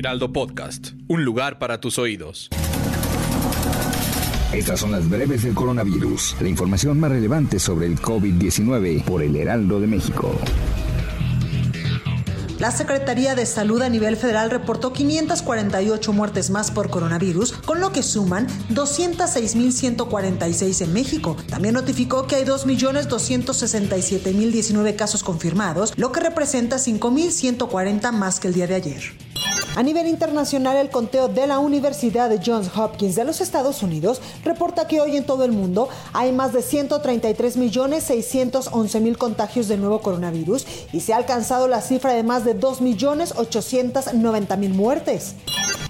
Heraldo Podcast, un lugar para tus oídos. Estas son las breves del coronavirus, la información más relevante sobre el COVID-19 por el Heraldo de México. La Secretaría de Salud a nivel federal reportó 548 muertes más por coronavirus, con lo que suman 206.146 en México. También notificó que hay 2.267.019 casos confirmados, lo que representa 5.140 más que el día de ayer. A nivel internacional, el conteo de la Universidad de Johns Hopkins de los Estados Unidos reporta que hoy en todo el mundo hay más de 133 millones 611 mil contagios del nuevo coronavirus y se ha alcanzado la cifra de más de 2 millones 890 mil muertes.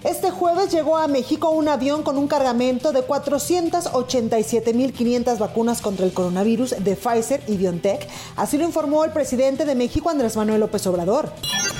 Este jueves llegó a México un avión con un cargamento de 487.500 vacunas contra el coronavirus de Pfizer y BioNTech, así lo informó el presidente de México Andrés Manuel López Obrador.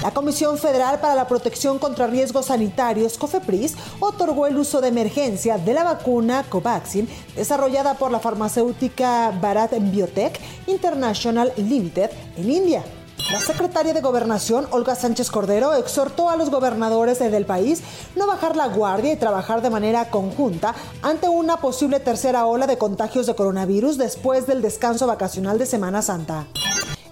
La Comisión Federal para la Protección contra Riesgos Sanitarios, COFEPRIS, otorgó el uso de emergencia de la vacuna Covaxin, desarrollada por la farmacéutica Bharat Biotech International Limited en India. La secretaria de Gobernación, Olga Sánchez Cordero, exhortó a los gobernadores del país no bajar la guardia y trabajar de manera conjunta ante una posible tercera ola de contagios de coronavirus después del descanso vacacional de Semana Santa.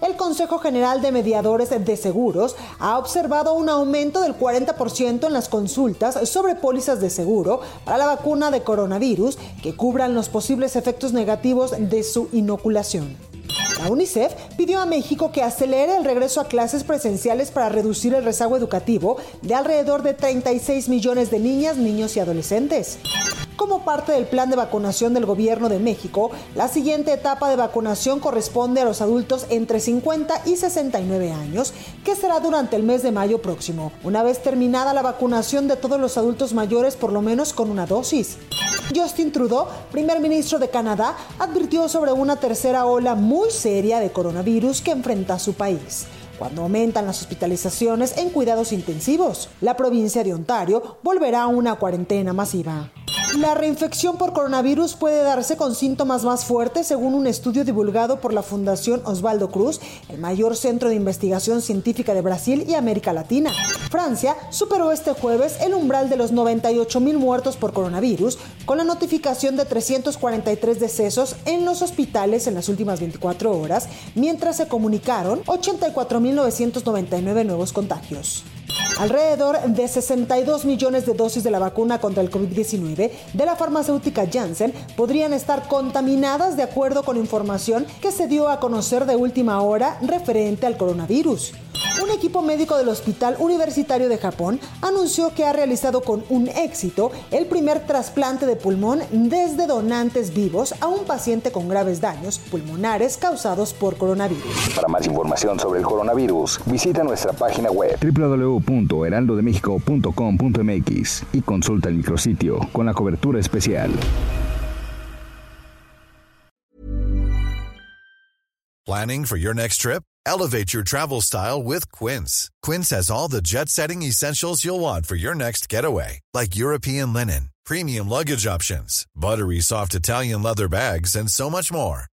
El Consejo General de Mediadores de Seguros ha observado un aumento del 40% en las consultas sobre pólizas de seguro para la vacuna de coronavirus que cubran los posibles efectos negativos de su inoculación. La UNICEF pidió a México que acelere el regreso a clases presenciales para reducir el rezago educativo de alrededor de 36 millones de niñas, niños y adolescentes. Como parte del plan de vacunación del Gobierno de México, la siguiente etapa de vacunación corresponde a los adultos entre 50 y 69 años, que será durante el mes de mayo próximo, una vez terminada la vacunación de todos los adultos mayores por lo menos con una dosis. Justin Trudeau, primer ministro de Canadá, advirtió sobre una tercera ola muy seria de coronavirus que enfrenta su país cuando aumentan las hospitalizaciones en cuidados intensivos. La provincia de Ontario volverá a una cuarentena masiva. La reinfección por coronavirus puede darse con síntomas más fuertes según un estudio divulgado por la Fundación Osvaldo Cruz, el mayor centro de investigación científica de Brasil y América Latina. Francia superó este jueves el umbral de los 98 mil muertos por coronavirus con la notificación de 343 decesos en los hospitales en las últimas 24 horas, mientras se comunicaron 84.999 nuevos contagios. Alrededor de 62 millones de dosis de la vacuna contra el COVID-19 de la farmacéutica Janssen podrían estar contaminadas de acuerdo con información que se dio a conocer de última hora referente al coronavirus. Un equipo médico del Hospital Universitario de Japón anunció que ha realizado con un éxito el primer trasplante de pulmón desde donantes vivos a un paciente con graves daños pulmonares causados por coronavirus. Para más información sobre el coronavirus, visita nuestra página web www.heraldodemexico.com.mx y consulta el micrositio con la cobertura especial. Planning for your next trip? Elevate your travel style with Quince. Quince has all the jet setting essentials you'll want for your next getaway, like European linen, premium luggage options, buttery soft Italian leather bags, and so much more.